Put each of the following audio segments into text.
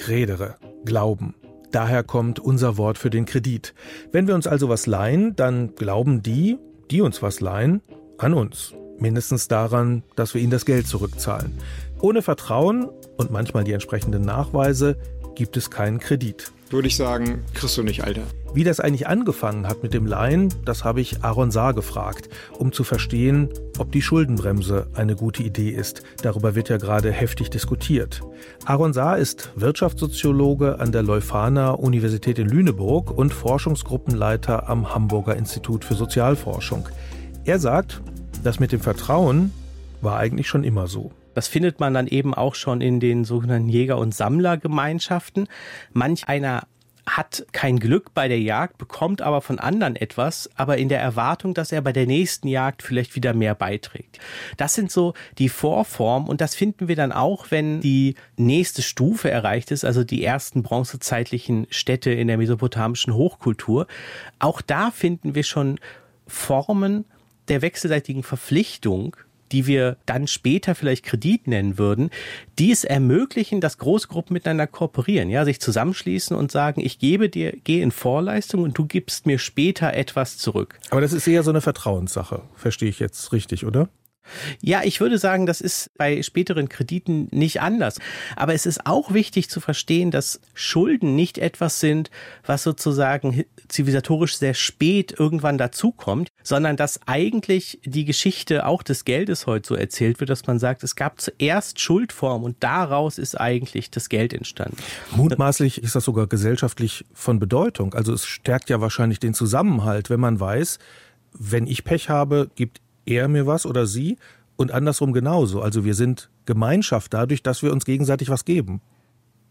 Credere, Glauben. Daher kommt unser Wort für den Kredit. Wenn wir uns also was leihen, dann glauben die, die uns was leihen, an uns. Mindestens daran, dass wir ihnen das Geld zurückzahlen. Ohne Vertrauen und manchmal die entsprechenden Nachweise gibt es keinen Kredit. Würde ich sagen, kriegst du nicht, Alter. Wie das eigentlich angefangen hat mit dem Laien, das habe ich Aaron Saar gefragt, um zu verstehen, ob die Schuldenbremse eine gute Idee ist. Darüber wird ja gerade heftig diskutiert. Aaron Saar ist Wirtschaftssoziologe an der Leuphana Universität in Lüneburg und Forschungsgruppenleiter am Hamburger Institut für Sozialforschung. Er sagt, das mit dem Vertrauen war eigentlich schon immer so. Das findet man dann eben auch schon in den sogenannten Jäger- und Sammlergemeinschaften. Manch einer hat kein Glück bei der Jagd, bekommt aber von anderen etwas, aber in der Erwartung, dass er bei der nächsten Jagd vielleicht wieder mehr beiträgt. Das sind so die Vorformen und das finden wir dann auch, wenn die nächste Stufe erreicht ist, also die ersten bronzezeitlichen Städte in der mesopotamischen Hochkultur. Auch da finden wir schon Formen der wechselseitigen Verpflichtung, die wir dann später vielleicht Kredit nennen würden, die es ermöglichen, dass Großgruppen miteinander kooperieren, ja, sich zusammenschließen und sagen, ich gebe dir, gehe in Vorleistung und du gibst mir später etwas zurück. Aber das ist eher so eine Vertrauenssache, verstehe ich jetzt richtig, oder? Ja, ich würde sagen, das ist bei späteren Krediten nicht anders. Aber es ist auch wichtig zu verstehen, dass Schulden nicht etwas sind, was sozusagen zivilisatorisch sehr spät irgendwann dazukommt, sondern dass eigentlich die Geschichte auch des Geldes heute so erzählt wird, dass man sagt, es gab zuerst Schuldform und daraus ist eigentlich das Geld entstanden. Mutmaßlich ist das sogar gesellschaftlich von Bedeutung. Also es stärkt ja wahrscheinlich den Zusammenhalt, wenn man weiß, wenn ich Pech habe, gibt er mir was oder sie und andersrum genauso. Also wir sind Gemeinschaft dadurch, dass wir uns gegenseitig was geben.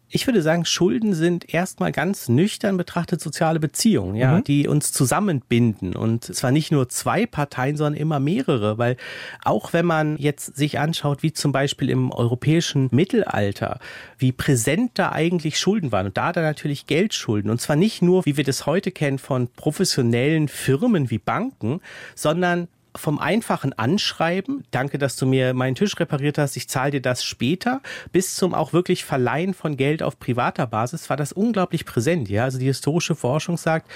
Ich würde sagen, Schulden sind erstmal ganz nüchtern betrachtet soziale Beziehungen, ja, mhm. die uns zusammenbinden. Und zwar nicht nur zwei Parteien, sondern immer mehrere, weil auch wenn man jetzt sich anschaut, wie zum Beispiel im europäischen Mittelalter, wie präsent da eigentlich Schulden waren. Und da dann natürlich Geldschulden. Und zwar nicht nur, wie wir das heute kennen, von professionellen Firmen wie Banken, sondern vom einfachen Anschreiben, danke, dass du mir meinen Tisch repariert hast, ich zahle dir das später, bis zum auch wirklich Verleihen von Geld auf privater Basis, war das unglaublich präsent. Ja, also die historische Forschung sagt,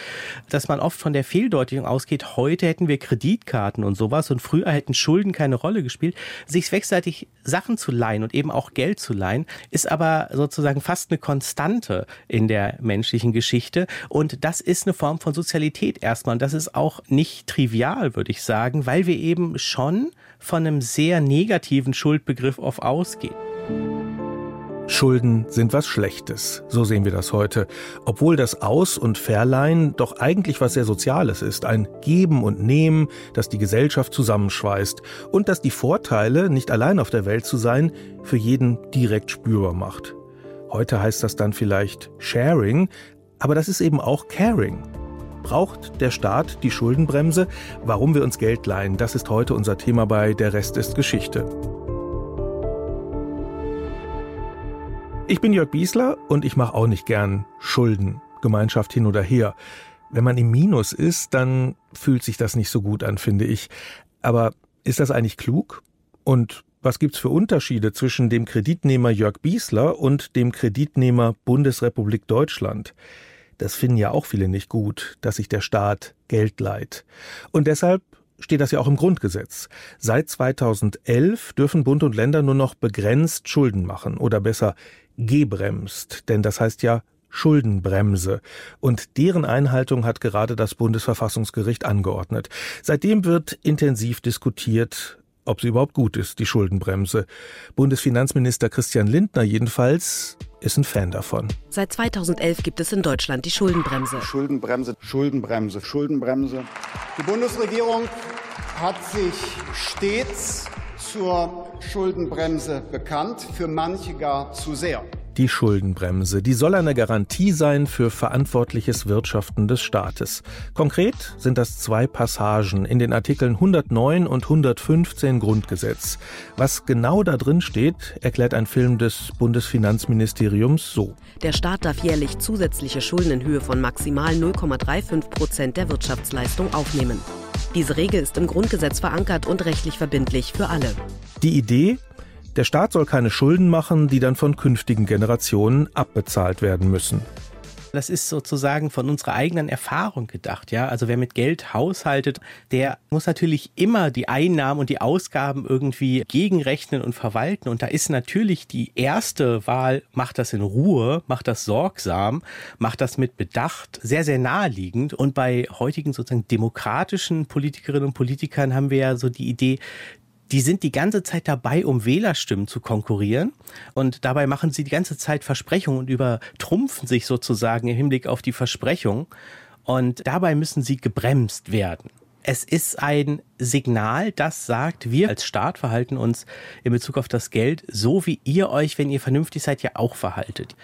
dass man oft von der Fehldeutigung ausgeht, heute hätten wir Kreditkarten und sowas und früher hätten Schulden keine Rolle gespielt. Sich wechselseitig Sachen zu leihen und eben auch Geld zu leihen, ist aber sozusagen fast eine Konstante in der menschlichen Geschichte und das ist eine Form von Sozialität erstmal und das ist auch nicht trivial, würde ich sagen, weil wir eben schon von einem sehr negativen Schuldbegriff auf ausgehen. Schulden sind was Schlechtes, so sehen wir das heute, obwohl das Aus- und Verleihen doch eigentlich was sehr Soziales ist, ein Geben und Nehmen, das die Gesellschaft zusammenschweißt und das die Vorteile, nicht allein auf der Welt zu sein, für jeden direkt spürbar macht. Heute heißt das dann vielleicht Sharing, aber das ist eben auch Caring. Braucht der Staat die Schuldenbremse? Warum wir uns Geld leihen, das ist heute unser Thema bei Der Rest ist Geschichte. Ich bin Jörg Biesler und ich mache auch nicht gern Schulden, Gemeinschaft hin oder her. Wenn man im Minus ist, dann fühlt sich das nicht so gut an, finde ich. Aber ist das eigentlich klug? Und was gibt's für Unterschiede zwischen dem Kreditnehmer Jörg Biesler und dem Kreditnehmer Bundesrepublik Deutschland? Das finden ja auch viele nicht gut, dass sich der Staat Geld leiht. Und deshalb steht das ja auch im Grundgesetz. Seit 2011 dürfen Bund und Länder nur noch begrenzt Schulden machen oder besser gebremst, denn das heißt ja Schuldenbremse. Und deren Einhaltung hat gerade das Bundesverfassungsgericht angeordnet. Seitdem wird intensiv diskutiert, ob sie überhaupt gut ist, die Schuldenbremse. Bundesfinanzminister Christian Lindner jedenfalls ist ein Fan davon. Seit 2011 gibt es in Deutschland die Schuldenbremse. Schuldenbremse, Schuldenbremse, Schuldenbremse. Die Bundesregierung hat sich stets zur Schuldenbremse bekannt, für manche gar zu sehr die Schuldenbremse. Die soll eine Garantie sein für verantwortliches Wirtschaften des Staates. Konkret sind das zwei Passagen in den Artikeln 109 und 115 Grundgesetz. Was genau da drin steht, erklärt ein Film des Bundesfinanzministeriums so. Der Staat darf jährlich zusätzliche Schulden in Höhe von maximal 0,35 Prozent der Wirtschaftsleistung aufnehmen. Diese Regel ist im Grundgesetz verankert und rechtlich verbindlich für alle. Die Idee, Der Staat soll keine Schulden machen, die dann von künftigen Generationen abbezahlt werden müssen. Das ist sozusagen von unserer eigenen Erfahrung gedacht, ja. Also wer mit Geld haushaltet, der muss natürlich immer die Einnahmen und die Ausgaben irgendwie gegenrechnen und verwalten. Und da ist natürlich die erste Wahl, macht das in Ruhe, macht das sorgsam, macht das mit Bedacht, sehr, sehr naheliegend. Und bei heutigen sozusagen demokratischen Politikerinnen und Politikern haben wir ja so die Idee, die sind die ganze Zeit dabei, um Wählerstimmen zu konkurrieren. Und dabei machen sie die ganze Zeit Versprechungen und übertrumpfen sich sozusagen im Hinblick auf die Versprechung. Und dabei müssen sie gebremst werden. Es ist ein Signal, das sagt, wir als Staat verhalten uns in Bezug auf das Geld so, wie ihr euch, wenn ihr vernünftig seid, ja auch verhaltet.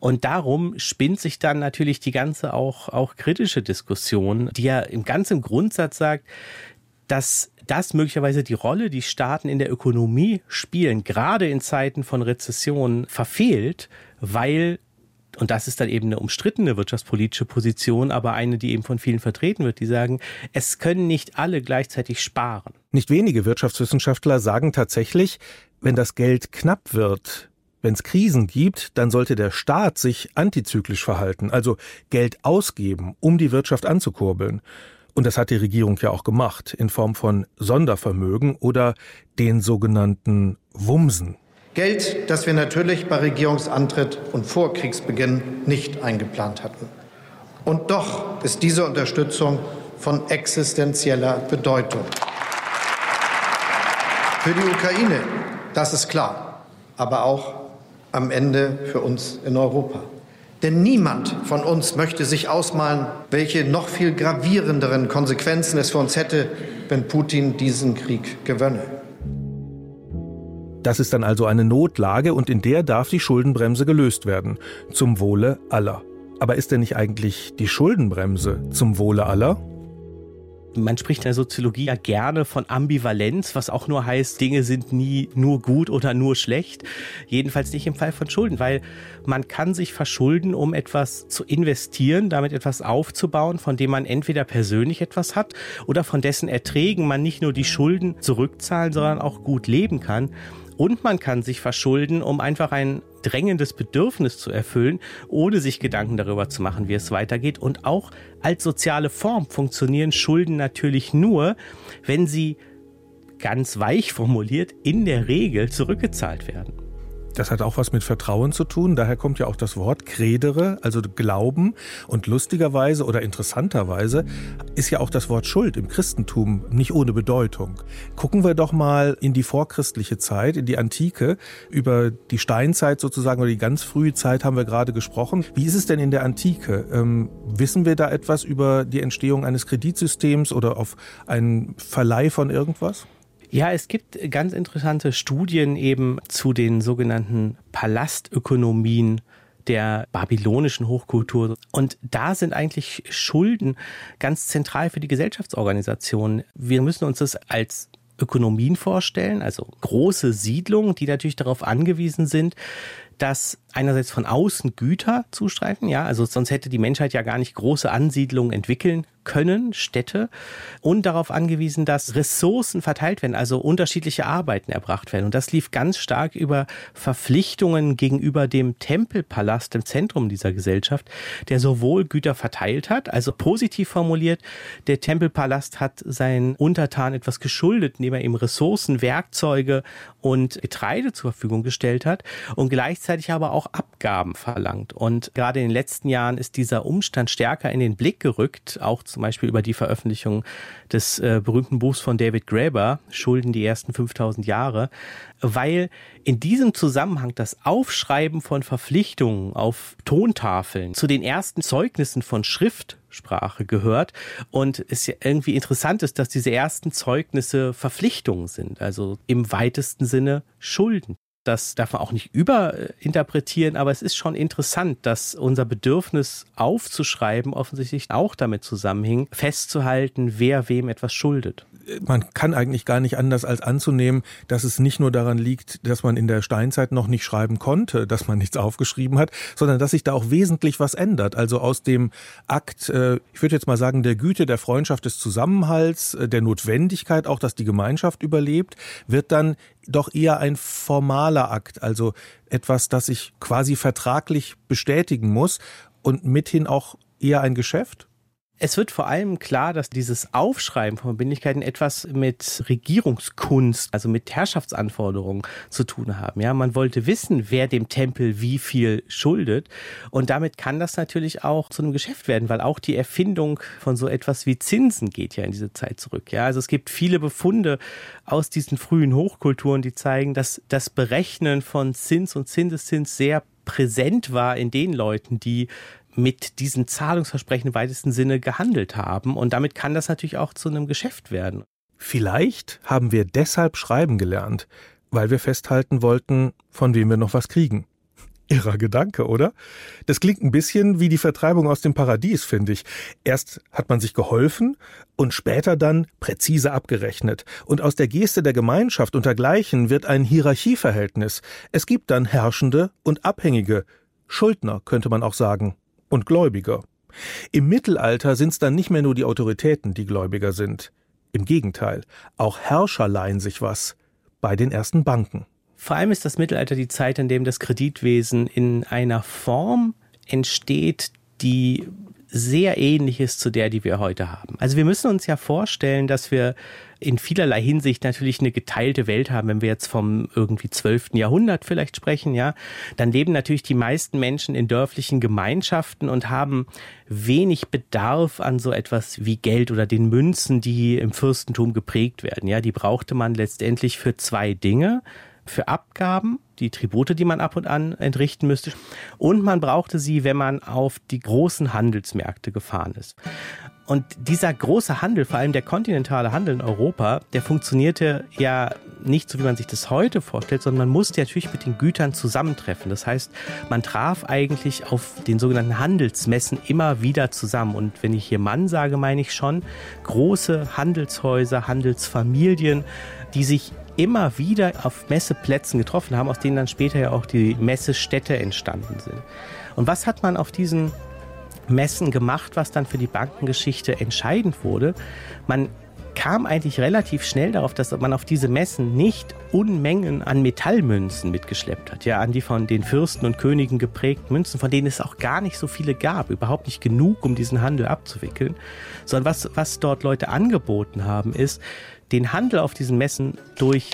Und darum spinnt sich dann natürlich die ganze auch, auch kritische Diskussion, die ja im ganzen Grundsatz sagt, dass das möglicherweise die Rolle, die Staaten in der Ökonomie spielen, gerade in Zeiten von Rezession, verfehlt, weil und das ist dann eben eine umstrittene wirtschaftspolitische Position, aber eine, die eben von vielen vertreten wird, die sagen, es können nicht alle gleichzeitig sparen. Nicht wenige Wirtschaftswissenschaftler sagen tatsächlich, wenn das Geld knapp wird, wenn es Krisen gibt, dann sollte der Staat sich antizyklisch verhalten, also Geld ausgeben, um die Wirtschaft anzukurbeln. Und das hat die Regierung ja auch gemacht, in Form von Sondervermögen oder den sogenannten Wumsen. Geld, das wir natürlich bei Regierungsantritt und vor Kriegsbeginn nicht eingeplant hatten. Und doch ist diese Unterstützung von existenzieller Bedeutung. Für die Ukraine, das ist klar, aber auch am Ende für uns in Europa. Denn niemand von uns möchte sich ausmalen, welche noch viel gravierenderen Konsequenzen es für uns hätte, wenn Putin diesen Krieg gewönne. Das ist dann also eine Notlage und in der darf die Schuldenbremse gelöst werden, zum Wohle aller. Aber ist denn nicht eigentlich die Schuldenbremse zum Wohle aller? Man spricht in der Soziologie ja gerne von Ambivalenz, was auch nur heißt, Dinge sind nie nur gut oder nur schlecht. Jedenfalls nicht im Fall von Schulden, weil man kann sich verschulden, um etwas zu investieren, damit etwas aufzubauen, von dem man entweder persönlich etwas hat oder von dessen Erträgen man nicht nur die Schulden zurückzahlen, sondern auch gut leben kann. Und man kann sich verschulden, um einfach ein drängendes Bedürfnis zu erfüllen, ohne sich Gedanken darüber zu machen, wie es weitergeht. Und auch als soziale Form funktionieren Schulden natürlich nur, wenn sie ganz weich formuliert in der Regel zurückgezahlt werden. Das hat auch was mit Vertrauen zu tun. Daher kommt ja auch das Wort Credere, also Glauben. Und lustigerweise oder interessanterweise ist ja auch das Wort Schuld im Christentum nicht ohne Bedeutung. Gucken wir doch mal in die vorchristliche Zeit, in die Antike. Über die Steinzeit sozusagen oder die ganz frühe Zeit haben wir gerade gesprochen. Wie ist es denn in der Antike? Ähm, wissen wir da etwas über die Entstehung eines Kreditsystems oder auf einen Verleih von irgendwas? Ja, es gibt ganz interessante Studien eben zu den sogenannten Palastökonomien der babylonischen Hochkultur. Und da sind eigentlich Schulden ganz zentral für die Gesellschaftsorganisation. Wir müssen uns das als Ökonomien vorstellen, also große Siedlungen, die natürlich darauf angewiesen sind, dass einerseits von außen Güter zustreifen, ja, also sonst hätte die Menschheit ja gar nicht große Ansiedlungen entwickeln können, Städte, und darauf angewiesen, dass Ressourcen verteilt werden, also unterschiedliche Arbeiten erbracht werden. Und das lief ganz stark über Verpflichtungen gegenüber dem Tempelpalast im Zentrum dieser Gesellschaft, der sowohl Güter verteilt hat, also positiv formuliert, der Tempelpalast hat seinen Untertan etwas geschuldet, indem er ihm Ressourcen, Werkzeuge und Getreide zur Verfügung gestellt hat und gleichzeitig aber auch Abgaben verlangt. Und gerade in den letzten Jahren ist dieser Umstand stärker in den Blick gerückt, auch zum Beispiel über die Veröffentlichung des äh, berühmten Buchs von David Graeber, Schulden die ersten 5000 Jahre, weil in diesem Zusammenhang das Aufschreiben von Verpflichtungen auf Tontafeln zu den ersten Zeugnissen von Schriftsprache gehört und es ja irgendwie interessant ist, dass diese ersten Zeugnisse Verpflichtungen sind, also im weitesten Sinne Schulden. Das darf man auch nicht überinterpretieren, aber es ist schon interessant, dass unser Bedürfnis aufzuschreiben offensichtlich auch damit zusammenhing, festzuhalten, wer wem etwas schuldet man kann eigentlich gar nicht anders als anzunehmen, dass es nicht nur daran liegt, dass man in der Steinzeit noch nicht schreiben konnte, dass man nichts aufgeschrieben hat, sondern dass sich da auch wesentlich was ändert. Also aus dem Akt, äh, ich würde jetzt mal sagen, der Güte, der Freundschaft, des Zusammenhalts, äh, der Notwendigkeit auch, dass die Gemeinschaft überlebt, wird dann doch eher ein formaler Akt, also etwas, das ich quasi vertraglich bestätigen muss und mithin auch eher ein Geschäft? Es wird vor allem klar, dass dieses Aufschreiben von Verbindlichkeiten etwas mit Regierungskunst, also mit Herrschaftsanforderungen zu tun haben. Ja, man wollte wissen, wer dem Tempel wie viel schuldet. Und damit kann das natürlich auch zu einem Geschäft werden, weil auch die Erfindung von so etwas wie Zinsen geht ja in diese Zeit zurück. Ja, also es gibt viele Befunde aus diesen frühen Hochkulturen, die zeigen, dass das Berechnen von Zins und Zinseszins sehr präsent war in den Leuten, die mit diesen Zahlungsversprechen im weitesten Sinne gehandelt haben. Und damit kann das natürlich auch zu einem Geschäft werden. Vielleicht haben wir deshalb schreiben gelernt, weil wir festhalten wollten, von wem wir noch was kriegen. Irrer Gedanke, oder? Das klingt ein bisschen wie die Vertreibung aus dem Paradies, finde ich. Erst hat man sich geholfen und später dann präzise abgerechnet. Und aus der Geste der Gemeinschaft und dergleichen wird ein Hierarchieverhältnis. Es gibt dann Herrschende und Abhängige. Schuldner, könnte man auch sagen und Gläubiger. Im Mittelalter sind es dann nicht mehr nur die Autoritäten, die Gläubiger sind. Im Gegenteil, auch Herrscher leihen sich was bei den ersten Banken. Vor allem ist das Mittelalter die Zeit, in dem das Kreditwesen in einer Form entsteht, die sehr ähnlich ist zu der, die wir heute haben. Also wir müssen uns ja vorstellen, dass wir in vielerlei Hinsicht natürlich eine geteilte Welt haben. Wenn wir jetzt vom irgendwie 12. Jahrhundert vielleicht sprechen, ja, dann leben natürlich die meisten Menschen in dörflichen Gemeinschaften und haben wenig Bedarf an so etwas wie Geld oder den Münzen, die im Fürstentum geprägt werden. Ja, die brauchte man letztendlich für zwei Dinge für Abgaben, die Tribute, die man ab und an entrichten müsste. Und man brauchte sie, wenn man auf die großen Handelsmärkte gefahren ist. Und dieser große Handel, vor allem der kontinentale Handel in Europa, der funktionierte ja nicht so, wie man sich das heute vorstellt, sondern man musste natürlich mit den Gütern zusammentreffen. Das heißt, man traf eigentlich auf den sogenannten Handelsmessen immer wieder zusammen. Und wenn ich hier Mann sage, meine ich schon große Handelshäuser, Handelsfamilien, die sich immer wieder auf Messeplätzen getroffen haben, aus denen dann später ja auch die Messestädte entstanden sind. Und was hat man auf diesen Messen gemacht, was dann für die Bankengeschichte entscheidend wurde? Man kam eigentlich relativ schnell darauf, dass man auf diese Messen nicht Unmengen an Metallmünzen mitgeschleppt hat. Ja, an die von den Fürsten und Königen geprägten Münzen, von denen es auch gar nicht so viele gab, überhaupt nicht genug, um diesen Handel abzuwickeln. Sondern was, was dort Leute angeboten haben, ist, den Handel auf diesen Messen durch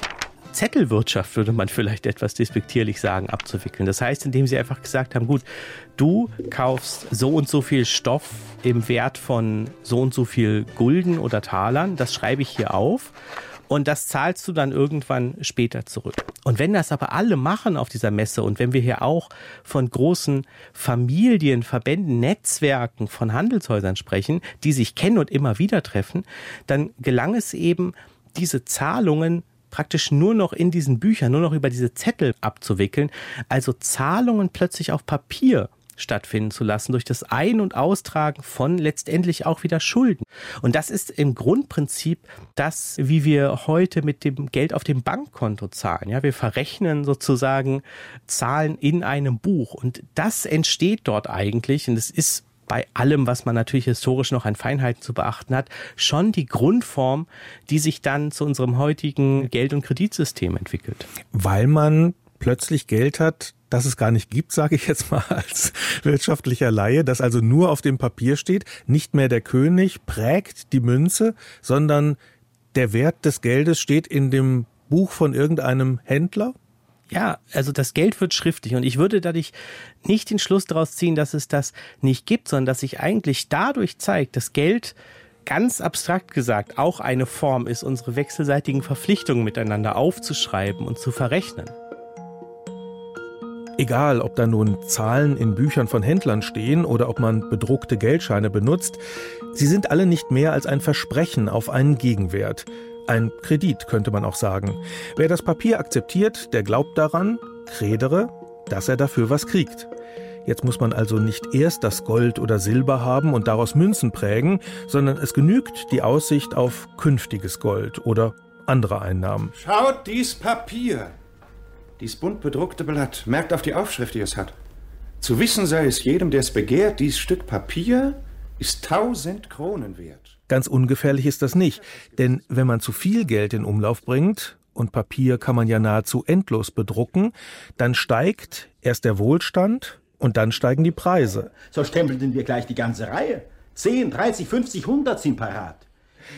Zettelwirtschaft, würde man vielleicht etwas despektierlich sagen, abzuwickeln. Das heißt, indem sie einfach gesagt haben, gut, du kaufst so und so viel Stoff im Wert von so und so viel Gulden oder Talern, das schreibe ich hier auf und das zahlst du dann irgendwann später zurück. Und wenn das aber alle machen auf dieser Messe und wenn wir hier auch von großen Familien, Verbänden, Netzwerken von Handelshäusern sprechen, die sich kennen und immer wieder treffen, dann gelang es eben, diese Zahlungen praktisch nur noch in diesen Büchern, nur noch über diese Zettel abzuwickeln, also Zahlungen plötzlich auf Papier stattfinden zu lassen durch das Ein- und Austragen von letztendlich auch wieder Schulden. Und das ist im Grundprinzip das, wie wir heute mit dem Geld auf dem Bankkonto zahlen. Ja, wir verrechnen sozusagen Zahlen in einem Buch und das entsteht dort eigentlich und es ist bei allem, was man natürlich historisch noch an Feinheiten zu beachten hat, schon die Grundform, die sich dann zu unserem heutigen Geld- und Kreditsystem entwickelt. Weil man plötzlich Geld hat, das es gar nicht gibt, sage ich jetzt mal als wirtschaftlicher Laie, das also nur auf dem Papier steht, nicht mehr der König prägt die Münze, sondern der Wert des Geldes steht in dem Buch von irgendeinem Händler? Ja, also das Geld wird schriftlich und ich würde dadurch nicht den Schluss daraus ziehen, dass es das nicht gibt, sondern dass sich eigentlich dadurch zeigt, dass Geld ganz abstrakt gesagt auch eine Form ist, unsere wechselseitigen Verpflichtungen miteinander aufzuschreiben und zu verrechnen. Egal, ob da nun Zahlen in Büchern von Händlern stehen oder ob man bedruckte Geldscheine benutzt, sie sind alle nicht mehr als ein Versprechen auf einen Gegenwert. Ein Kredit könnte man auch sagen. Wer das Papier akzeptiert, der glaubt daran, Kredere, dass er dafür was kriegt. Jetzt muss man also nicht erst das Gold oder Silber haben und daraus Münzen prägen, sondern es genügt die Aussicht auf künftiges Gold oder andere Einnahmen. Schaut dies Papier. Dies bunt bedruckte Blatt. Merkt auf die Aufschrift, die es hat. Zu wissen sei es jedem, der es begehrt, dies Stück Papier ist tausend Kronen wert. Ganz ungefährlich ist das nicht, denn wenn man zu viel Geld in Umlauf bringt, und Papier kann man ja nahezu endlos bedrucken, dann steigt erst der Wohlstand und dann steigen die Preise. So stempelten wir gleich die ganze Reihe. 10, 30, 50, 100 sind parat.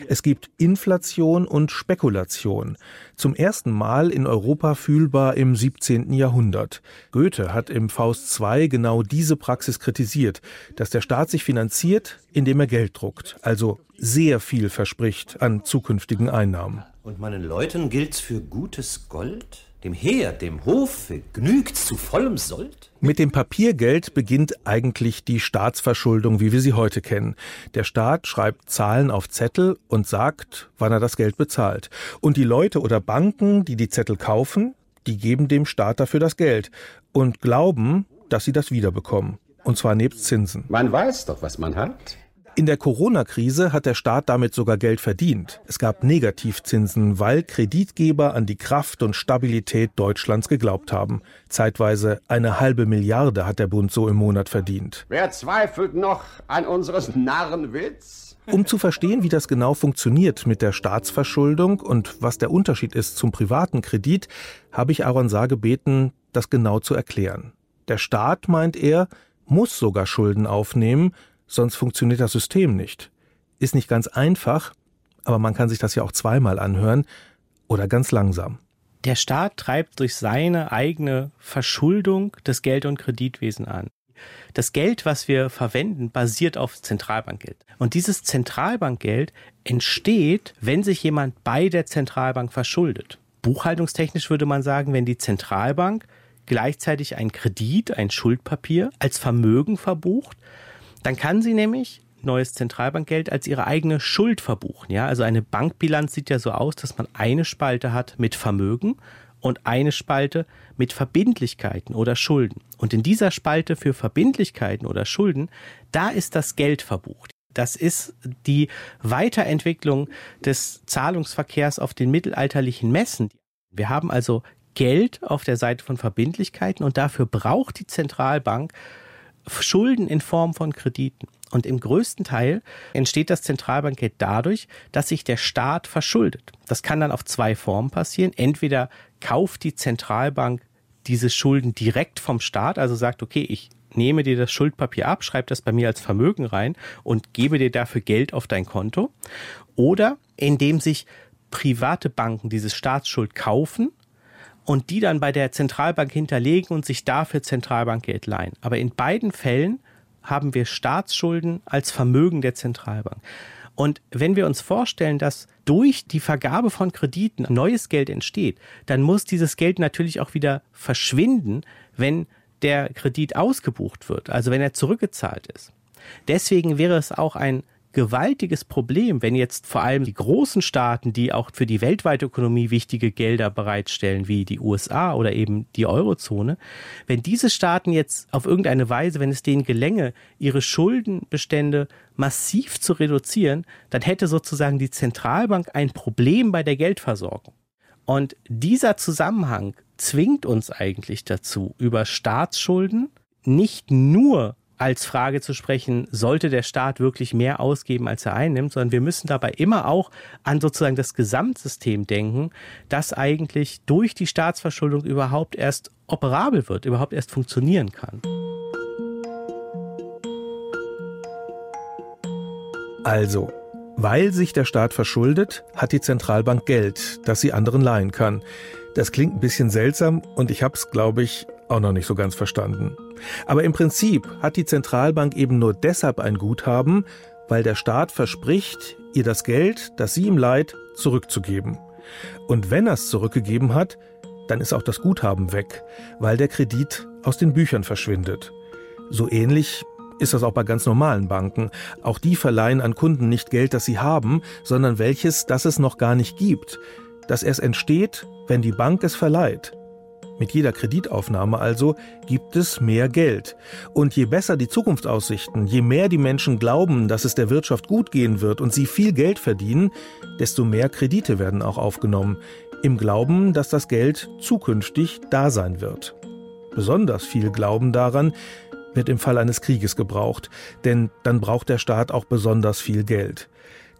Es gibt Inflation und Spekulation. Zum ersten Mal in Europa fühlbar im 17. Jahrhundert. Goethe hat im Faust II genau diese Praxis kritisiert, dass der Staat sich finanziert, indem er Geld druckt, also sehr viel verspricht an zukünftigen Einnahmen. Und meinen Leuten gilt's für gutes Gold? Dem Heer, dem Hofe genügt zu vollem Sold? Mit dem Papiergeld beginnt eigentlich die Staatsverschuldung, wie wir sie heute kennen. Der Staat schreibt Zahlen auf Zettel und sagt, wann er das Geld bezahlt. Und die Leute oder Banken, die die Zettel kaufen, die geben dem Staat dafür das Geld und glauben, dass sie das wiederbekommen. Und zwar nebst Zinsen. Man weiß doch, was man hat. In der Corona-Krise hat der Staat damit sogar Geld verdient. Es gab Negativzinsen, weil Kreditgeber an die Kraft und Stabilität Deutschlands geglaubt haben. Zeitweise eine halbe Milliarde hat der Bund so im Monat verdient. Wer zweifelt noch an unseres Narrenwitz? Um zu verstehen, wie das genau funktioniert mit der Staatsverschuldung und was der Unterschied ist zum privaten Kredit, habe ich Aaron Saar gebeten, das genau zu erklären. Der Staat, meint er, muss sogar Schulden aufnehmen, sonst funktioniert das System nicht. Ist nicht ganz einfach, aber man kann sich das ja auch zweimal anhören oder ganz langsam. Der Staat treibt durch seine eigene Verschuldung das Geld- und Kreditwesen an. Das Geld, was wir verwenden, basiert auf Zentralbankgeld. Und dieses Zentralbankgeld entsteht, wenn sich jemand bei der Zentralbank verschuldet. Buchhaltungstechnisch würde man sagen, wenn die Zentralbank gleichzeitig ein Kredit, ein Schuldpapier als Vermögen verbucht dann kann sie nämlich neues Zentralbankgeld als ihre eigene Schuld verbuchen. Ja, also eine Bankbilanz sieht ja so aus, dass man eine Spalte hat mit Vermögen und eine Spalte mit Verbindlichkeiten oder Schulden. Und in dieser Spalte für Verbindlichkeiten oder Schulden, da ist das Geld verbucht. Das ist die Weiterentwicklung des Zahlungsverkehrs auf den mittelalterlichen Messen. Wir haben also Geld auf der Seite von Verbindlichkeiten und dafür braucht die Zentralbank Schulden in Form von Krediten. Und im größten Teil entsteht das Zentralbankgeld dadurch, dass sich der Staat verschuldet. Das kann dann auf zwei Formen passieren. Entweder kauft die Zentralbank diese Schulden direkt vom Staat, also sagt, okay, ich nehme dir das Schuldpapier ab, schreibe das bei mir als Vermögen rein und gebe dir dafür Geld auf dein Konto. Oder indem sich private Banken diese Staatsschuld kaufen und die dann bei der Zentralbank hinterlegen und sich dafür Zentralbankgeld leihen. Aber in beiden Fällen haben wir Staatsschulden als Vermögen der Zentralbank. Und wenn wir uns vorstellen, dass durch die Vergabe von Krediten neues Geld entsteht, dann muss dieses Geld natürlich auch wieder verschwinden, wenn der Kredit ausgebucht wird, also wenn er zurückgezahlt ist. Deswegen wäre es auch ein gewaltiges Problem, wenn jetzt vor allem die großen Staaten, die auch für die weltweite Ökonomie wichtige Gelder bereitstellen, wie die USA oder eben die Eurozone, wenn diese Staaten jetzt auf irgendeine Weise, wenn es denen gelänge, ihre Schuldenbestände massiv zu reduzieren, dann hätte sozusagen die Zentralbank ein Problem bei der Geldversorgung. Und dieser Zusammenhang zwingt uns eigentlich dazu, über Staatsschulden nicht nur als Frage zu sprechen, sollte der Staat wirklich mehr ausgeben, als er einnimmt, sondern wir müssen dabei immer auch an sozusagen das Gesamtsystem denken, das eigentlich durch die Staatsverschuldung überhaupt erst operabel wird, überhaupt erst funktionieren kann. Also, weil sich der Staat verschuldet, hat die Zentralbank Geld, das sie anderen leihen kann. Das klingt ein bisschen seltsam und ich habe es, glaube ich, auch noch nicht so ganz verstanden. Aber im Prinzip hat die Zentralbank eben nur deshalb ein Guthaben, weil der Staat verspricht, ihr das Geld, das sie ihm leiht, zurückzugeben. Und wenn er es zurückgegeben hat, dann ist auch das Guthaben weg, weil der Kredit aus den Büchern verschwindet. So ähnlich ist das auch bei ganz normalen Banken. Auch die verleihen an Kunden nicht Geld, das sie haben, sondern welches, das es noch gar nicht gibt. Das erst entsteht, wenn die Bank es verleiht. Mit jeder Kreditaufnahme also gibt es mehr Geld. Und je besser die Zukunftsaussichten, je mehr die Menschen glauben, dass es der Wirtschaft gut gehen wird und sie viel Geld verdienen, desto mehr Kredite werden auch aufgenommen, im Glauben, dass das Geld zukünftig da sein wird. Besonders viel Glauben daran wird im Fall eines Krieges gebraucht, denn dann braucht der Staat auch besonders viel Geld.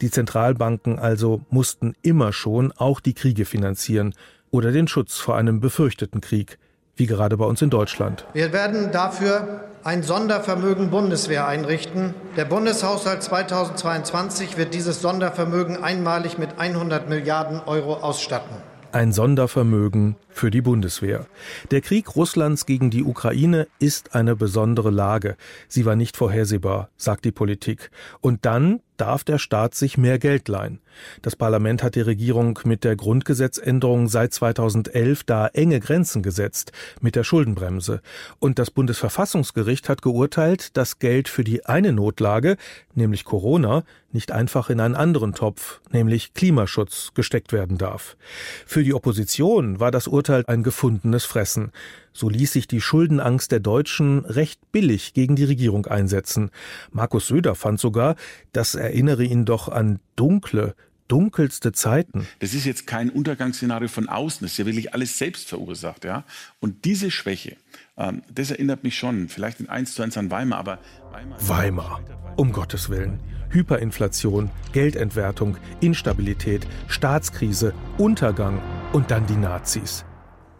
Die Zentralbanken also mussten immer schon auch die Kriege finanzieren oder den Schutz vor einem befürchteten Krieg, wie gerade bei uns in Deutschland. Wir werden dafür ein Sondervermögen Bundeswehr einrichten. Der Bundeshaushalt 2022 wird dieses Sondervermögen einmalig mit 100 Milliarden Euro ausstatten. Ein Sondervermögen für die Bundeswehr. Der Krieg Russlands gegen die Ukraine ist eine besondere Lage. Sie war nicht vorhersehbar, sagt die Politik. Und dann darf der Staat sich mehr Geld leihen. Das Parlament hat die Regierung mit der Grundgesetzänderung seit 2011 da enge Grenzen gesetzt, mit der Schuldenbremse. Und das Bundesverfassungsgericht hat geurteilt, dass Geld für die eine Notlage, nämlich Corona, nicht einfach in einen anderen Topf, nämlich Klimaschutz, gesteckt werden darf. Für die Opposition war das Urteil ein gefundenes Fressen. So ließ sich die Schuldenangst der Deutschen recht billig gegen die Regierung einsetzen. Markus Söder fand sogar, das erinnere ihn doch an dunkle, dunkelste Zeiten. Das ist jetzt kein Untergangsszenario von außen, das ist ja wirklich alles selbst verursacht. Ja? Und diese Schwäche, ähm, das erinnert mich schon, vielleicht in eins zu eins an Weimar, aber Weimar. Weimar, um Gottes Willen. Hyperinflation, Geldentwertung, Instabilität, Staatskrise, Untergang und dann die Nazis.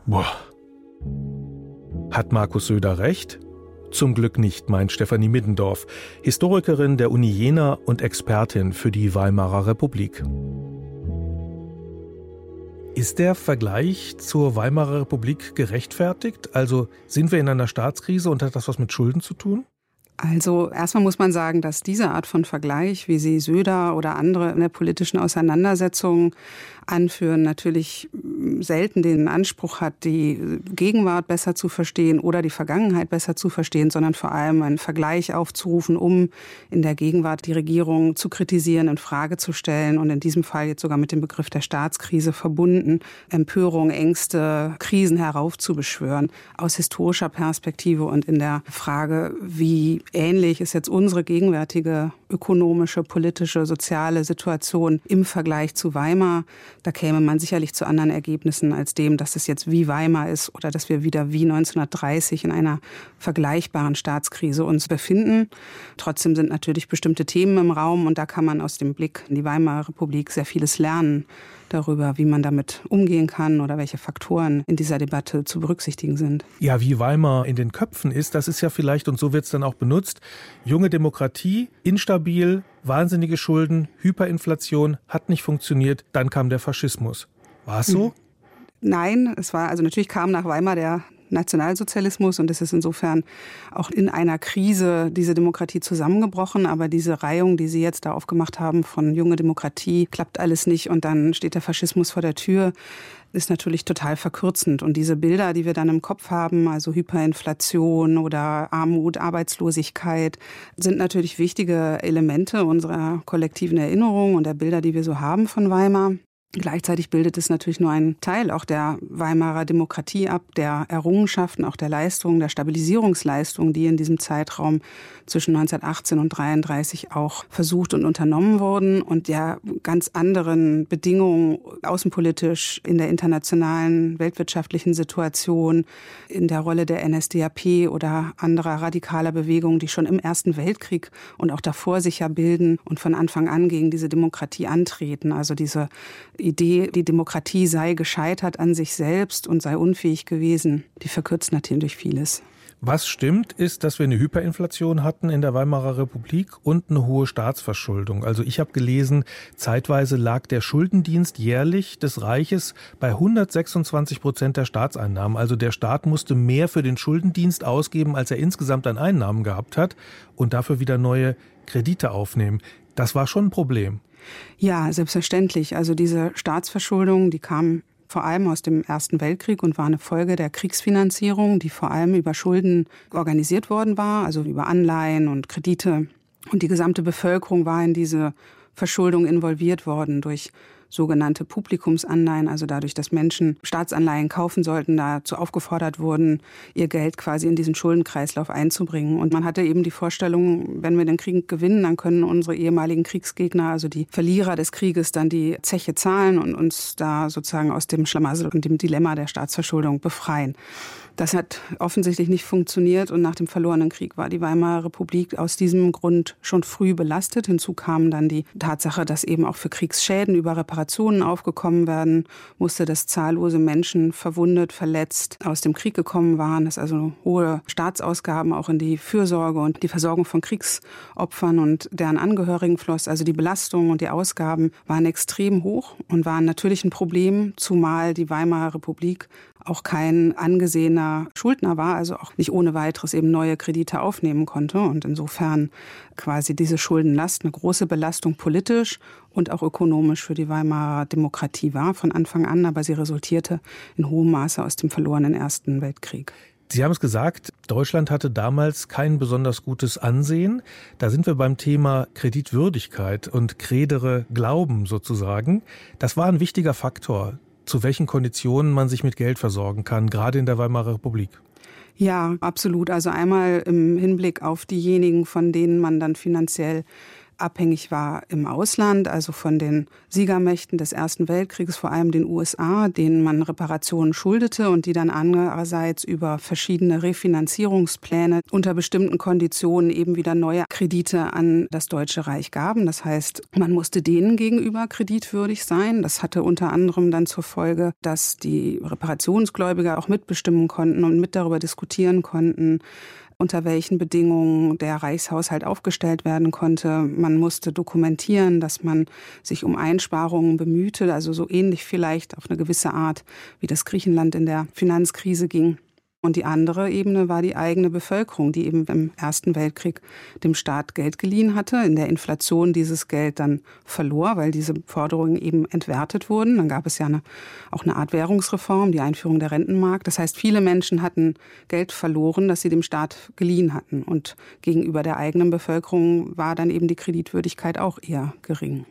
Boah. Hat Markus Söder recht? Zum Glück nicht, meint Stefanie Middendorf, Historikerin der Uni Jena und Expertin für die Weimarer Republik. Ist der Vergleich zur Weimarer Republik gerechtfertigt? Also sind wir in einer Staatskrise und hat das was mit Schulden zu tun? Also erstmal muss man sagen, dass diese Art von Vergleich, wie sie Söder oder andere in der politischen Auseinandersetzung anführen, natürlich selten den Anspruch hat, die Gegenwart besser zu verstehen oder die Vergangenheit besser zu verstehen, sondern vor allem einen Vergleich aufzurufen, um in der Gegenwart die Regierung zu kritisieren, in Frage zu stellen und in diesem Fall jetzt sogar mit dem Begriff der Staatskrise verbunden, Empörung, Ängste, Krisen heraufzubeschwören aus historischer Perspektive und in der Frage, wie ähnlich ist jetzt unsere gegenwärtige ökonomische, politische, soziale Situation im Vergleich zu Weimar. Da käme man sicherlich zu anderen Ergebnissen als dem, dass es jetzt wie Weimar ist oder dass wir wieder wie 1930 in einer vergleichbaren Staatskrise uns befinden. Trotzdem sind natürlich bestimmte Themen im Raum und da kann man aus dem Blick in die Weimarer Republik sehr vieles lernen darüber, wie man damit umgehen kann oder welche Faktoren in dieser Debatte zu berücksichtigen sind. Ja, wie Weimar in den Köpfen ist, das ist ja vielleicht, und so wird es dann auch benutzt, junge Demokratie, instabil, wahnsinnige Schulden, Hyperinflation, hat nicht funktioniert, dann kam der Faschismus. War es so? Hm. Nein, es war, also natürlich kam nach Weimar der Nationalsozialismus und es ist insofern auch in einer Krise diese Demokratie zusammengebrochen. Aber diese Reihung, die Sie jetzt da aufgemacht haben von junge Demokratie, klappt alles nicht und dann steht der Faschismus vor der Tür, ist natürlich total verkürzend. Und diese Bilder, die wir dann im Kopf haben, also Hyperinflation oder Armut, Arbeitslosigkeit, sind natürlich wichtige Elemente unserer kollektiven Erinnerung und der Bilder, die wir so haben von Weimar. Gleichzeitig bildet es natürlich nur einen Teil auch der Weimarer Demokratie ab, der Errungenschaften, auch der Leistungen, der Stabilisierungsleistungen, die in diesem Zeitraum zwischen 1918 und 1933 auch versucht und unternommen wurden und der ganz anderen Bedingungen außenpolitisch in der internationalen weltwirtschaftlichen Situation, in der Rolle der NSDAP oder anderer radikaler Bewegungen, die schon im Ersten Weltkrieg und auch davor sich ja bilden und von Anfang an gegen diese Demokratie antreten. Also diese Idee, die Demokratie sei gescheitert an sich selbst und sei unfähig gewesen, die verkürzt natürlich vieles. Was stimmt, ist, dass wir eine Hyperinflation hatten in der Weimarer Republik und eine hohe Staatsverschuldung. Also ich habe gelesen, zeitweise lag der Schuldendienst jährlich des Reiches bei 126 Prozent der Staatseinnahmen. Also der Staat musste mehr für den Schuldendienst ausgeben, als er insgesamt an Einnahmen gehabt hat und dafür wieder neue Kredite aufnehmen. Das war schon ein Problem. Ja, selbstverständlich. Also diese Staatsverschuldung, die kam vor allem aus dem Ersten Weltkrieg und war eine Folge der Kriegsfinanzierung, die vor allem über Schulden organisiert worden war, also über Anleihen und Kredite. Und die gesamte Bevölkerung war in diese Verschuldung involviert worden durch sogenannte Publikumsanleihen, also dadurch, dass Menschen Staatsanleihen kaufen sollten, dazu aufgefordert wurden, ihr Geld quasi in diesen Schuldenkreislauf einzubringen. Und man hatte eben die Vorstellung, wenn wir den Krieg gewinnen, dann können unsere ehemaligen Kriegsgegner, also die Verlierer des Krieges, dann die Zeche zahlen und uns da sozusagen aus dem Schlamassel und dem Dilemma der Staatsverschuldung befreien. Das hat offensichtlich nicht funktioniert und nach dem verlorenen Krieg war die Weimarer Republik aus diesem Grund schon früh belastet. Hinzu kam dann die Tatsache, dass eben auch für Kriegsschäden über Reparationen aufgekommen werden musste, dass zahllose Menschen verwundet, verletzt aus dem Krieg gekommen waren, dass also hohe Staatsausgaben auch in die Fürsorge und die Versorgung von Kriegsopfern und deren Angehörigen floss. Also die Belastungen und die Ausgaben waren extrem hoch und waren natürlich ein Problem, zumal die Weimarer Republik auch kein angesehener Schuldner war, also auch nicht ohne weiteres eben neue Kredite aufnehmen konnte und insofern quasi diese Schuldenlast eine große Belastung politisch und auch ökonomisch für die Weimarer Demokratie war von Anfang an, aber sie resultierte in hohem Maße aus dem verlorenen Ersten Weltkrieg. Sie haben es gesagt, Deutschland hatte damals kein besonders gutes Ansehen. Da sind wir beim Thema Kreditwürdigkeit und Kredere Glauben sozusagen. Das war ein wichtiger Faktor zu welchen Konditionen man sich mit Geld versorgen kann, gerade in der Weimarer Republik. Ja, absolut. Also einmal im Hinblick auf diejenigen, von denen man dann finanziell abhängig war im Ausland, also von den Siegermächten des Ersten Weltkrieges, vor allem den USA, denen man Reparationen schuldete und die dann andererseits über verschiedene Refinanzierungspläne unter bestimmten Konditionen eben wieder neue Kredite an das Deutsche Reich gaben. Das heißt, man musste denen gegenüber kreditwürdig sein. Das hatte unter anderem dann zur Folge, dass die Reparationsgläubiger auch mitbestimmen konnten und mit darüber diskutieren konnten, unter welchen Bedingungen der Reichshaushalt aufgestellt werden konnte. Man musste dokumentieren, dass man sich um Einsparungen bemühte, also so ähnlich vielleicht auf eine gewisse Art, wie das Griechenland in der Finanzkrise ging. Und die andere Ebene war die eigene Bevölkerung, die eben im Ersten Weltkrieg dem Staat Geld geliehen hatte, in der Inflation dieses Geld dann verlor, weil diese Forderungen eben entwertet wurden. Dann gab es ja eine, auch eine Art Währungsreform, die Einführung der Rentenmark. Das heißt, viele Menschen hatten Geld verloren, das sie dem Staat geliehen hatten. Und gegenüber der eigenen Bevölkerung war dann eben die Kreditwürdigkeit auch eher gering.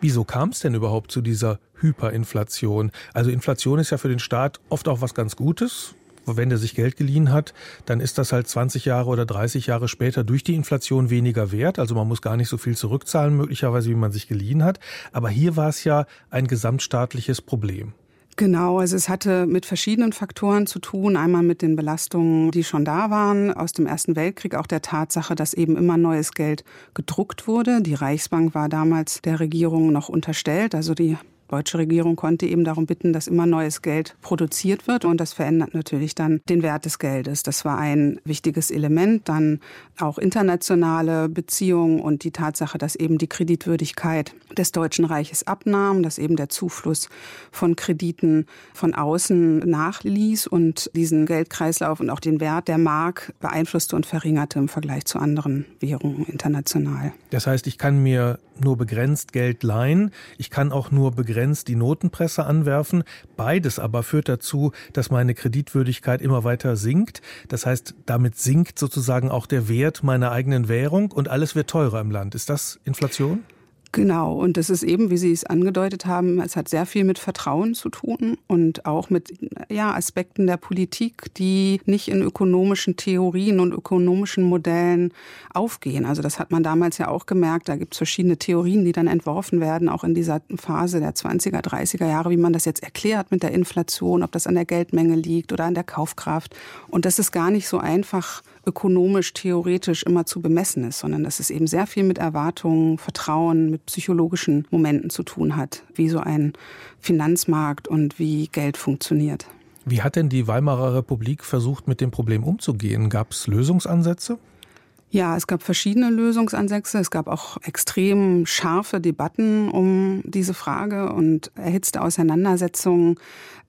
Wieso kam es denn überhaupt zu dieser Hyperinflation? Also Inflation ist ja für den Staat oft auch was ganz Gutes wenn der sich Geld geliehen hat, dann ist das halt 20 Jahre oder 30 Jahre später durch die Inflation weniger wert. Also man muss gar nicht so viel zurückzahlen, möglicherweise, wie man sich geliehen hat. Aber hier war es ja ein gesamtstaatliches Problem. Genau, also es hatte mit verschiedenen Faktoren zu tun. Einmal mit den Belastungen, die schon da waren aus dem Ersten Weltkrieg, auch der Tatsache, dass eben immer neues Geld gedruckt wurde. Die Reichsbank war damals der Regierung noch unterstellt, also die deutsche Regierung konnte eben darum bitten, dass immer neues Geld produziert wird und das verändert natürlich dann den Wert des Geldes. Das war ein wichtiges Element. Dann auch internationale Beziehungen und die Tatsache, dass eben die Kreditwürdigkeit des Deutschen Reiches abnahm, dass eben der Zufluss von Krediten von außen nachließ und diesen Geldkreislauf und auch den Wert der Mark beeinflusste und verringerte im Vergleich zu anderen Währungen international. Das heißt, ich kann mir nur begrenzt Geld leihen, ich kann auch nur begrenzt die Notenpresse anwerfen. Beides aber führt dazu, dass meine Kreditwürdigkeit immer weiter sinkt. Das heißt, damit sinkt sozusagen auch der Wert meiner eigenen Währung und alles wird teurer im Land. Ist das Inflation? Genau, und das ist eben, wie Sie es angedeutet haben, es hat sehr viel mit Vertrauen zu tun und auch mit ja, Aspekten der Politik, die nicht in ökonomischen Theorien und ökonomischen Modellen aufgehen. Also das hat man damals ja auch gemerkt, da gibt es verschiedene Theorien, die dann entworfen werden, auch in dieser Phase der 20er, 30er Jahre, wie man das jetzt erklärt mit der Inflation, ob das an der Geldmenge liegt oder an der Kaufkraft. Und das ist gar nicht so einfach ökonomisch, theoretisch immer zu bemessen ist, sondern dass es eben sehr viel mit Erwartungen, Vertrauen, mit psychologischen Momenten zu tun hat, wie so ein Finanzmarkt und wie Geld funktioniert. Wie hat denn die Weimarer Republik versucht, mit dem Problem umzugehen? Gab es Lösungsansätze? Ja, es gab verschiedene Lösungsansätze. Es gab auch extrem scharfe Debatten um diese Frage und erhitzte Auseinandersetzungen.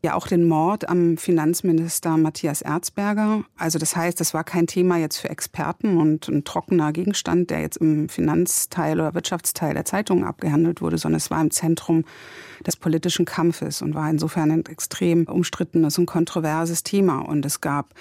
Ja, auch den Mord am Finanzminister Matthias Erzberger. Also das heißt, das war kein Thema jetzt für Experten und ein trockener Gegenstand, der jetzt im Finanzteil oder Wirtschaftsteil der Zeitungen abgehandelt wurde, sondern es war im Zentrum des politischen Kampfes und war insofern ein extrem umstrittenes und kontroverses Thema. Und es gab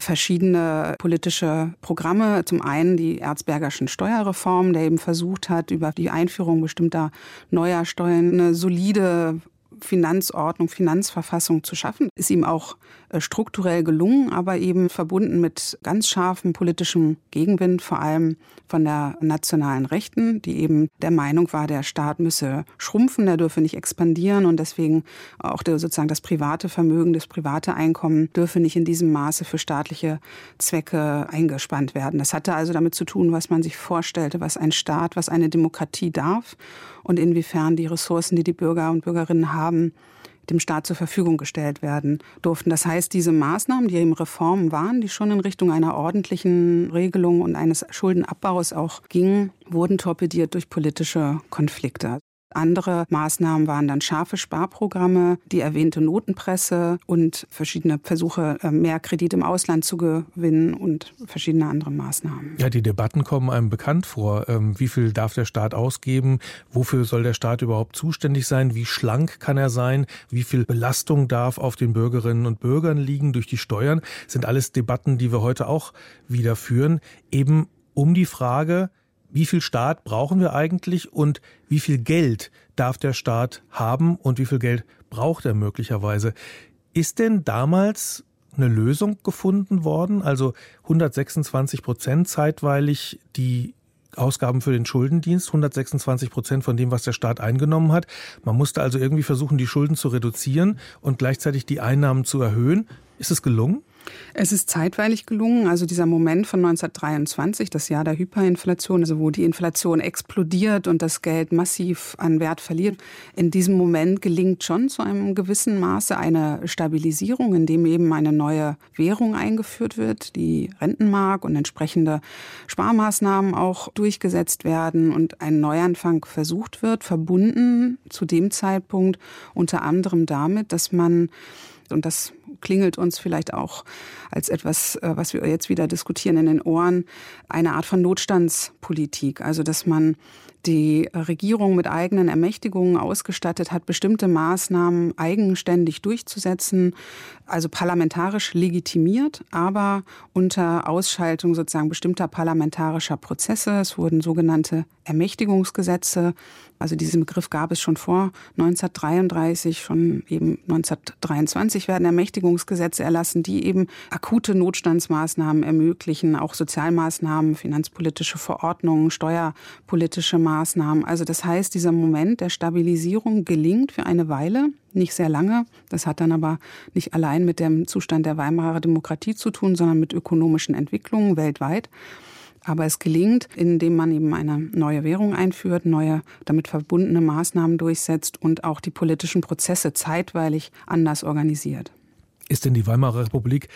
verschiedene politische Programme. Zum einen die Erzbergerschen Steuerreform, der eben versucht hat, über die Einführung bestimmter neuer Steuern eine solide Finanzordnung, Finanzverfassung zu schaffen. Ist ihm auch strukturell gelungen, aber eben verbunden mit ganz scharfem politischem Gegenwind, vor allem von der nationalen Rechten, die eben der Meinung war, der Staat müsse schrumpfen, er dürfe nicht expandieren und deswegen auch der, sozusagen das private Vermögen, das private Einkommen dürfe nicht in diesem Maße für staatliche Zwecke eingespannt werden. Das hatte also damit zu tun, was man sich vorstellte, was ein Staat, was eine Demokratie darf und inwiefern die Ressourcen, die die Bürger und Bürgerinnen haben, dem Staat zur Verfügung gestellt werden durften. Das heißt, diese Maßnahmen, die eben Reformen waren, die schon in Richtung einer ordentlichen Regelung und eines Schuldenabbaus auch gingen, wurden torpediert durch politische Konflikte. Andere Maßnahmen waren dann scharfe Sparprogramme, die erwähnte Notenpresse und verschiedene Versuche, äh, mehr Kredit im Ausland zu gewinnen und verschiedene andere Maßnahmen. Ja, die Debatten kommen einem bekannt vor. Ähm, wie viel darf der Staat ausgeben? Wofür soll der Staat überhaupt zuständig sein? Wie schlank kann er sein? Wie viel Belastung darf auf den Bürgerinnen und Bürgern liegen durch die Steuern? Das sind alles Debatten, die wir heute auch wieder führen, eben um die Frage, wie viel Staat brauchen wir eigentlich und wie viel Geld darf der Staat haben und wie viel Geld braucht er möglicherweise. Ist denn damals eine Lösung gefunden worden? Also 126 Prozent zeitweilig die Ausgaben für den Schuldendienst, 126 Prozent von dem, was der Staat eingenommen hat. Man musste also irgendwie versuchen, die Schulden zu reduzieren und gleichzeitig die Einnahmen zu erhöhen. Ist es gelungen? Es ist zeitweilig gelungen, also dieser Moment von 1923, das Jahr der Hyperinflation, also wo die Inflation explodiert und das Geld massiv an Wert verliert. In diesem Moment gelingt schon zu einem gewissen Maße eine Stabilisierung, indem eben eine neue Währung eingeführt wird, die Rentenmark und entsprechende Sparmaßnahmen auch durchgesetzt werden und ein Neuanfang versucht wird, verbunden zu dem Zeitpunkt unter anderem damit, dass man und das klingelt uns vielleicht auch als etwas, äh, was wir jetzt wieder diskutieren in den Ohren, eine Art von Notstandspolitik. Also, dass man die Regierung mit eigenen Ermächtigungen ausgestattet hat, bestimmte Maßnahmen eigenständig durchzusetzen, also parlamentarisch legitimiert, aber unter Ausschaltung sozusagen bestimmter parlamentarischer Prozesse. Es wurden sogenannte Ermächtigungsgesetze also diesen Begriff gab es schon vor 1933, schon eben 1923 werden Ermächtigungsgesetze erlassen, die eben akute Notstandsmaßnahmen ermöglichen, auch Sozialmaßnahmen, finanzpolitische Verordnungen, steuerpolitische Maßnahmen. Also das heißt, dieser Moment der Stabilisierung gelingt für eine Weile, nicht sehr lange. Das hat dann aber nicht allein mit dem Zustand der Weimarer Demokratie zu tun, sondern mit ökonomischen Entwicklungen weltweit. Aber es gelingt, indem man eben eine neue Währung einführt, neue damit verbundene Maßnahmen durchsetzt und auch die politischen Prozesse zeitweilig anders organisiert. Ist denn die Weimarer Republik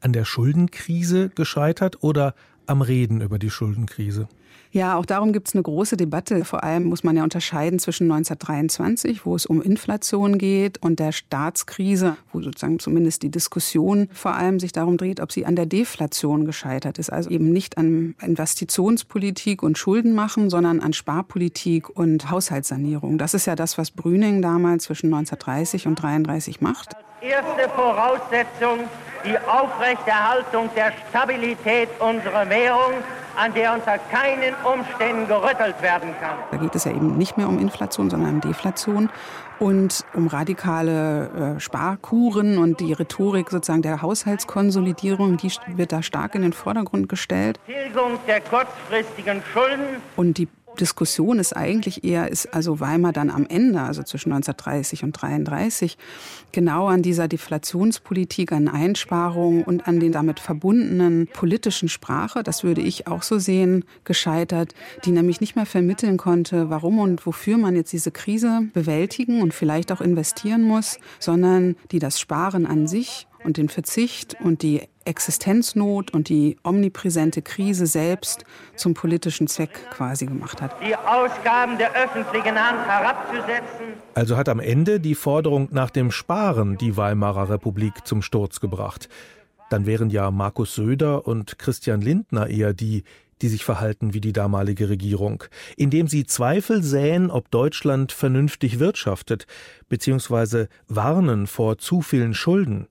an der Schuldenkrise gescheitert oder am Reden über die Schuldenkrise? Ja, auch darum gibt es eine große Debatte. Vor allem muss man ja unterscheiden zwischen 1923, wo es um Inflation geht, und der Staatskrise, wo sozusagen zumindest die Diskussion vor allem sich darum dreht, ob sie an der Deflation gescheitert ist. Also eben nicht an Investitionspolitik und Schulden machen, sondern an Sparpolitik und Haushaltssanierung. Das ist ja das, was Brüning damals zwischen 1930 und 1933 macht. Erste Voraussetzung die Aufrechterhaltung der Stabilität unserer Währung an der unter keinen Umständen gerüttelt werden kann. Da geht es ja eben nicht mehr um Inflation, sondern um Deflation und um radikale äh, Sparkuren und die Rhetorik sozusagen der Haushaltskonsolidierung, die wird da stark in den Vordergrund gestellt. Tilgung der kurzfristigen Schulden. Und die Diskussion ist eigentlich eher, ist also Weimar dann am Ende, also zwischen 1930 und 33, genau an dieser Deflationspolitik, an Einsparungen und an den damit verbundenen politischen Sprache, das würde ich auch so sehen, gescheitert, die nämlich nicht mehr vermitteln konnte, warum und wofür man jetzt diese Krise bewältigen und vielleicht auch investieren muss, sondern die das Sparen an sich und den Verzicht und die Existenznot und die omnipräsente Krise selbst zum politischen Zweck quasi gemacht hat. Die Ausgaben der öffentlichen Hand herabzusetzen. Also hat am Ende die Forderung nach dem Sparen die Weimarer Republik zum Sturz gebracht. Dann wären ja Markus Söder und Christian Lindner eher die, die sich verhalten wie die damalige Regierung, indem sie Zweifel säen, ob Deutschland vernünftig wirtschaftet, beziehungsweise warnen vor zu vielen Schulden.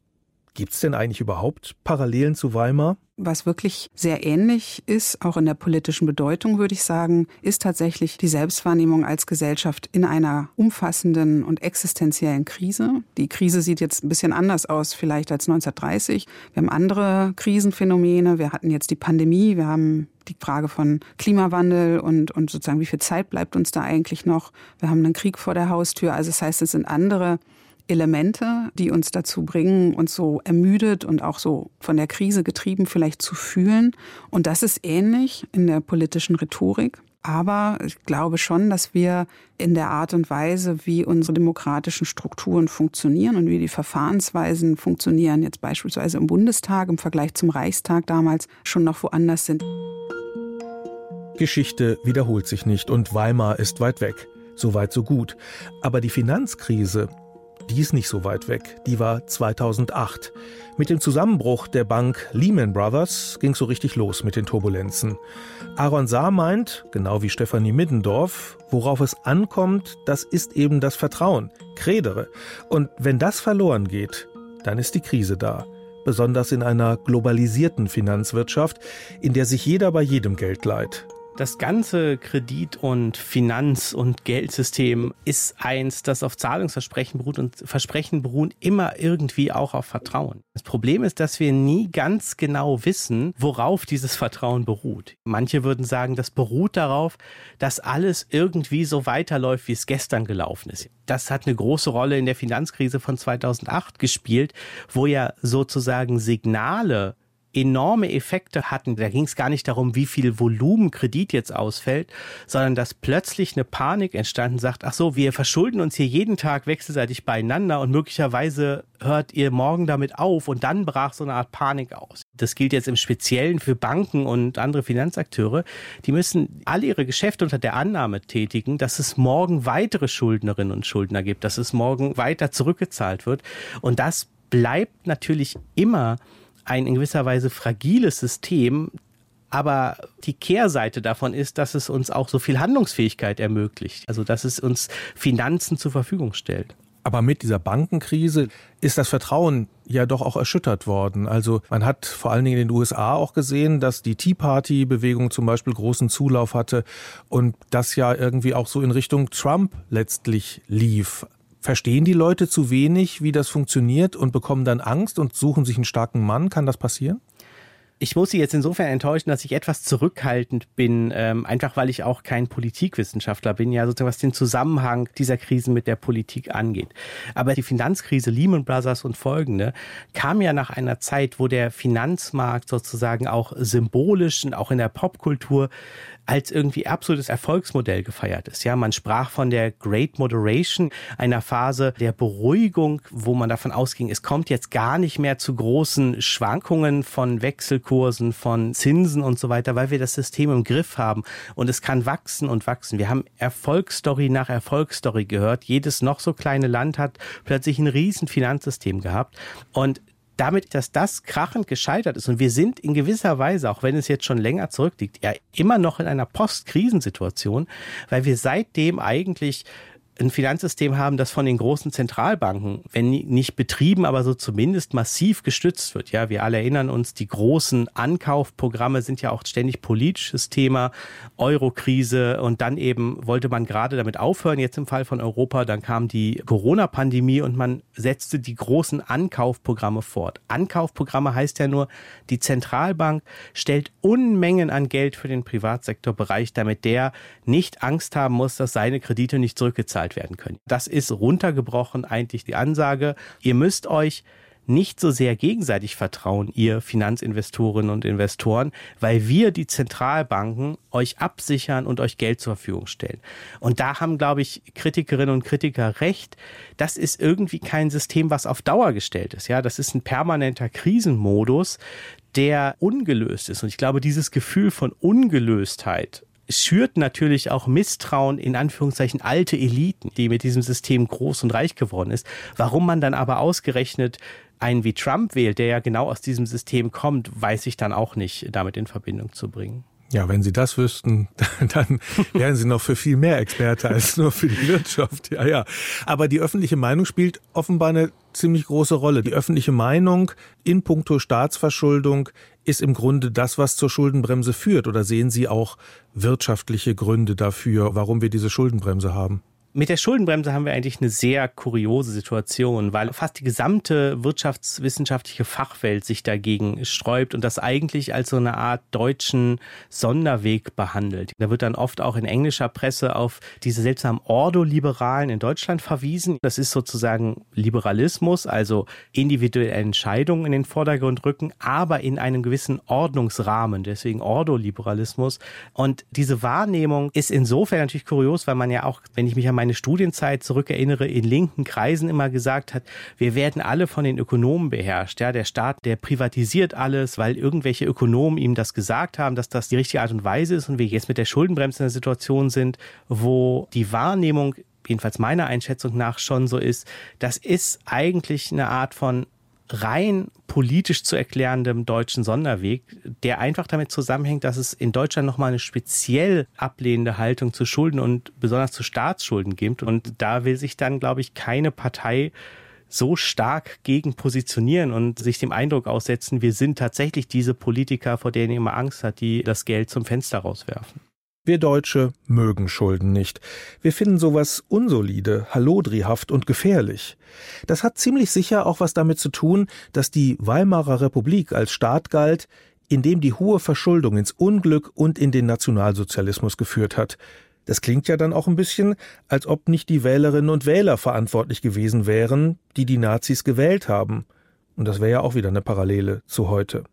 Gibt es denn eigentlich überhaupt Parallelen zu Weimar? Was wirklich sehr ähnlich ist, auch in der politischen Bedeutung, würde ich sagen, ist tatsächlich die Selbstwahrnehmung als Gesellschaft in einer umfassenden und existenziellen Krise. Die Krise sieht jetzt ein bisschen anders aus, vielleicht als 1930. Wir haben andere Krisenphänomene. Wir hatten jetzt die Pandemie. Wir haben die Frage von Klimawandel und, und sozusagen, wie viel Zeit bleibt uns da eigentlich noch? Wir haben einen Krieg vor der Haustür. Also das heißt, es sind andere Elemente, die uns dazu bringen, uns so ermüdet und auch so von der Krise getrieben vielleicht zu fühlen. Und das ist ähnlich in der politischen Rhetorik. Aber ich glaube schon, dass wir in der Art und Weise, wie unsere demokratischen Strukturen funktionieren und wie die Verfahrensweisen funktionieren, jetzt beispielsweise im Bundestag im Vergleich zum Reichstag damals, schon noch woanders sind. Geschichte wiederholt sich nicht und Weimar ist weit weg. So weit, so gut. Aber die Finanzkrise, die ist nicht so weit weg. Die war 2008. Mit dem Zusammenbruch der Bank Lehman Brothers ging so richtig los mit den Turbulenzen. Aaron Saar meint, genau wie Stefanie Middendorf, worauf es ankommt, das ist eben das Vertrauen, Kredere. Und wenn das verloren geht, dann ist die Krise da. Besonders in einer globalisierten Finanzwirtschaft, in der sich jeder bei jedem Geld leiht. Das ganze Kredit- und Finanz- und Geldsystem ist eins, das auf Zahlungsversprechen beruht und Versprechen beruhen immer irgendwie auch auf Vertrauen. Das Problem ist, dass wir nie ganz genau wissen, worauf dieses Vertrauen beruht. Manche würden sagen, das beruht darauf, dass alles irgendwie so weiterläuft, wie es gestern gelaufen ist. Das hat eine große Rolle in der Finanzkrise von 2008 gespielt, wo ja sozusagen Signale enorme Effekte hatten. Da ging es gar nicht darum, wie viel Volumen Kredit jetzt ausfällt, sondern dass plötzlich eine Panik entstanden sagt, ach so, wir verschulden uns hier jeden Tag wechselseitig beieinander und möglicherweise hört ihr morgen damit auf und dann brach so eine Art Panik aus. Das gilt jetzt im Speziellen für Banken und andere Finanzakteure. Die müssen alle ihre Geschäfte unter der Annahme tätigen, dass es morgen weitere Schuldnerinnen und Schuldner gibt, dass es morgen weiter zurückgezahlt wird. Und das bleibt natürlich immer ein in gewisser Weise fragiles System, aber die Kehrseite davon ist, dass es uns auch so viel Handlungsfähigkeit ermöglicht. Also, dass es uns Finanzen zur Verfügung stellt. Aber mit dieser Bankenkrise ist das Vertrauen ja doch auch erschüttert worden. Also man hat vor allen Dingen in den USA auch gesehen, dass die Tea Party-Bewegung zum Beispiel großen Zulauf hatte und das ja irgendwie auch so in Richtung Trump letztlich lief. Verstehen die Leute zu wenig, wie das funktioniert und bekommen dann Angst und suchen sich einen starken Mann? Kann das passieren? Ich muss Sie jetzt insofern enttäuschen, dass ich etwas zurückhaltend bin, ähm, einfach weil ich auch kein Politikwissenschaftler bin, ja sozusagen was den Zusammenhang dieser Krisen mit der Politik angeht. Aber die Finanzkrise Lehman Brothers und folgende kam ja nach einer Zeit, wo der Finanzmarkt sozusagen auch symbolisch und auch in der Popkultur als irgendwie absolutes Erfolgsmodell gefeiert ist. Ja, man sprach von der Great Moderation, einer Phase der Beruhigung, wo man davon ausging, es kommt jetzt gar nicht mehr zu großen Schwankungen von Wechselkursen, von Zinsen und so weiter, weil wir das System im Griff haben und es kann wachsen und wachsen. Wir haben Erfolgsstory nach Erfolgsstory gehört. Jedes noch so kleine Land hat plötzlich ein riesen Finanzsystem gehabt und damit, dass das krachend gescheitert ist. Und wir sind in gewisser Weise, auch wenn es jetzt schon länger zurückliegt, ja immer noch in einer Postkrisensituation, weil wir seitdem eigentlich ein Finanzsystem haben, das von den großen Zentralbanken, wenn nicht betrieben, aber so zumindest massiv gestützt wird. Ja, wir alle erinnern uns, die großen Ankaufprogramme sind ja auch ständig politisches Thema, Eurokrise und dann eben wollte man gerade damit aufhören, jetzt im Fall von Europa, dann kam die Corona-Pandemie und man setzte die großen Ankaufprogramme fort. Ankaufprogramme heißt ja nur, die Zentralbank stellt Unmengen an Geld für den Privatsektorbereich, damit der nicht Angst haben muss, dass seine Kredite nicht zurückgezahlt werden können. Das ist runtergebrochen eigentlich die Ansage. Ihr müsst euch nicht so sehr gegenseitig vertrauen, ihr Finanzinvestorinnen und Investoren, weil wir die Zentralbanken euch absichern und euch Geld zur Verfügung stellen. Und da haben, glaube ich, Kritikerinnen und Kritiker recht. Das ist irgendwie kein System, was auf Dauer gestellt ist. Ja, das ist ein permanenter Krisenmodus, der ungelöst ist. Und ich glaube, dieses Gefühl von Ungelöstheit schürt natürlich auch Misstrauen in Anführungszeichen alte Eliten, die mit diesem System groß und reich geworden ist. Warum man dann aber ausgerechnet einen wie Trump wählt, der ja genau aus diesem System kommt, weiß ich dann auch nicht damit in Verbindung zu bringen. Ja, wenn Sie das wüssten, dann wären Sie noch für viel mehr Experte als nur für die Wirtschaft. Ja, ja. Aber die öffentliche Meinung spielt offenbar eine ziemlich große Rolle. Die öffentliche Meinung in puncto Staatsverschuldung ist im Grunde das, was zur Schuldenbremse führt. Oder sehen Sie auch wirtschaftliche Gründe dafür, warum wir diese Schuldenbremse haben? Mit der Schuldenbremse haben wir eigentlich eine sehr kuriose Situation, weil fast die gesamte wirtschaftswissenschaftliche Fachwelt sich dagegen sträubt und das eigentlich als so eine Art deutschen Sonderweg behandelt. Da wird dann oft auch in englischer Presse auf diese seltsamen Ordoliberalen in Deutschland verwiesen. Das ist sozusagen Liberalismus, also individuelle Entscheidungen in den Vordergrund rücken, aber in einem gewissen Ordnungsrahmen, deswegen Ordoliberalismus. Und diese Wahrnehmung ist insofern natürlich kurios, weil man ja auch, wenn ich mich an meine Studienzeit zurückerinnere, in linken Kreisen immer gesagt hat, wir werden alle von den Ökonomen beherrscht. Ja, der Staat, der privatisiert alles, weil irgendwelche Ökonomen ihm das gesagt haben, dass das die richtige Art und Weise ist und wir jetzt mit der Schuldenbremse in einer Situation sind, wo die Wahrnehmung jedenfalls meiner Einschätzung nach schon so ist, das ist eigentlich eine Art von rein politisch zu erklärendem deutschen Sonderweg, der einfach damit zusammenhängt, dass es in Deutschland nochmal eine speziell ablehnende Haltung zu Schulden und besonders zu Staatsschulden gibt. Und da will sich dann, glaube ich, keine Partei so stark gegen positionieren und sich dem Eindruck aussetzen, wir sind tatsächlich diese Politiker, vor denen ihr immer Angst hat, die das Geld zum Fenster rauswerfen. Wir Deutsche mögen Schulden nicht. Wir finden sowas unsolide, hallodrihaft und gefährlich. Das hat ziemlich sicher auch was damit zu tun, dass die Weimarer Republik als Staat galt, in dem die hohe Verschuldung ins Unglück und in den Nationalsozialismus geführt hat. Das klingt ja dann auch ein bisschen, als ob nicht die Wählerinnen und Wähler verantwortlich gewesen wären, die die Nazis gewählt haben. Und das wäre ja auch wieder eine Parallele zu heute.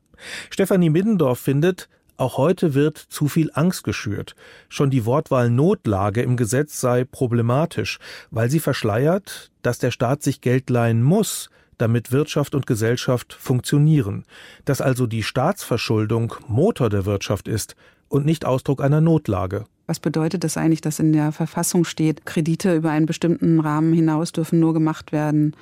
Stefanie Middendorf findet, auch heute wird zu viel Angst geschürt. Schon die Wortwahl Notlage im Gesetz sei problematisch, weil sie verschleiert, dass der Staat sich Geld leihen muss, damit Wirtschaft und Gesellschaft funktionieren, dass also die Staatsverschuldung Motor der Wirtschaft ist und nicht Ausdruck einer Notlage. Was bedeutet das eigentlich, dass in der Verfassung steht, Kredite über einen bestimmten Rahmen hinaus dürfen nur gemacht werden,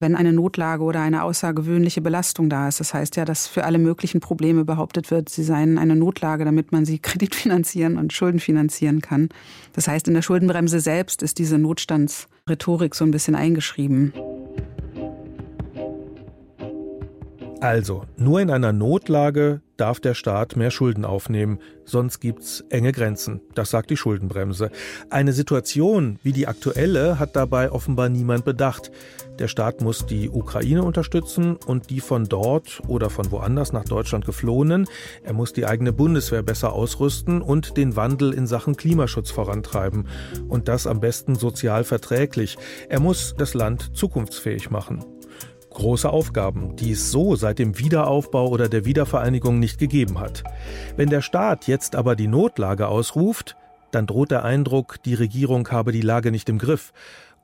wenn eine Notlage oder eine außergewöhnliche Belastung da ist. Das heißt ja, dass für alle möglichen Probleme behauptet wird, sie seien eine Notlage, damit man sie kreditfinanzieren und Schulden finanzieren kann. Das heißt, in der Schuldenbremse selbst ist diese Notstandsrhetorik so ein bisschen eingeschrieben. Also, nur in einer Notlage darf der Staat mehr Schulden aufnehmen, sonst gibt's enge Grenzen. Das sagt die Schuldenbremse. Eine Situation wie die aktuelle hat dabei offenbar niemand bedacht. Der Staat muss die Ukraine unterstützen und die von dort oder von woanders nach Deutschland geflohenen. Er muss die eigene Bundeswehr besser ausrüsten und den Wandel in Sachen Klimaschutz vorantreiben. Und das am besten sozial verträglich. Er muss das Land zukunftsfähig machen. Große Aufgaben, die es so seit dem Wiederaufbau oder der Wiedervereinigung nicht gegeben hat. Wenn der Staat jetzt aber die Notlage ausruft, dann droht der Eindruck, die Regierung habe die Lage nicht im Griff.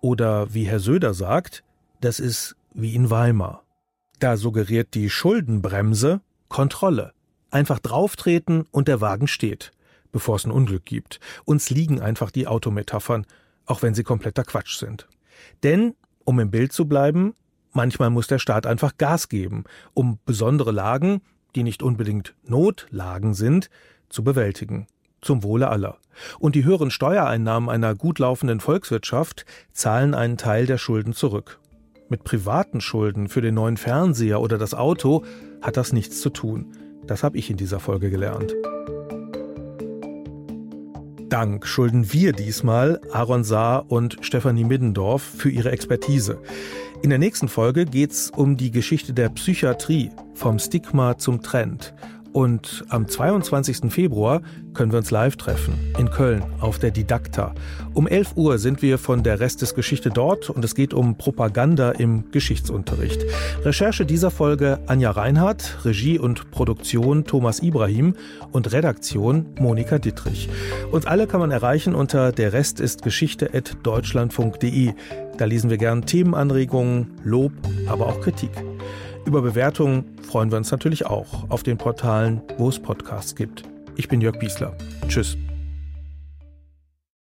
Oder wie Herr Söder sagt, das ist wie in Weimar. Da suggeriert die Schuldenbremse Kontrolle. Einfach drauftreten und der Wagen steht, bevor es ein Unglück gibt. Uns liegen einfach die Autometaphern, auch wenn sie kompletter Quatsch sind. Denn, um im Bild zu bleiben, Manchmal muss der Staat einfach Gas geben, um besondere Lagen, die nicht unbedingt Notlagen sind, zu bewältigen. Zum Wohle aller. Und die höheren Steuereinnahmen einer gut laufenden Volkswirtschaft zahlen einen Teil der Schulden zurück. Mit privaten Schulden für den neuen Fernseher oder das Auto hat das nichts zu tun. Das habe ich in dieser Folge gelernt. Dank schulden wir diesmal Aaron Saar und Stefanie Middendorf für ihre Expertise. In der nächsten Folge geht es um die Geschichte der Psychiatrie, vom Stigma zum Trend Und am 22. Februar können wir uns live treffen in Köln auf der Didakta. Um 11 Uhr sind wir von der Rest des Geschichte dort und es geht um Propaganda im Geschichtsunterricht. Recherche dieser Folge Anja Reinhardt, Regie und Produktion Thomas Ibrahim und Redaktion Monika Dittrich. Uns alle kann man erreichen unter der Rest ist Geschichte@deutschlandfunk.de. Da lesen wir gern Themenanregungen, Lob, aber auch Kritik. Über Bewertungen freuen wir uns natürlich auch auf den Portalen, wo es Podcasts gibt. Ich bin Jörg Biesler. Tschüss.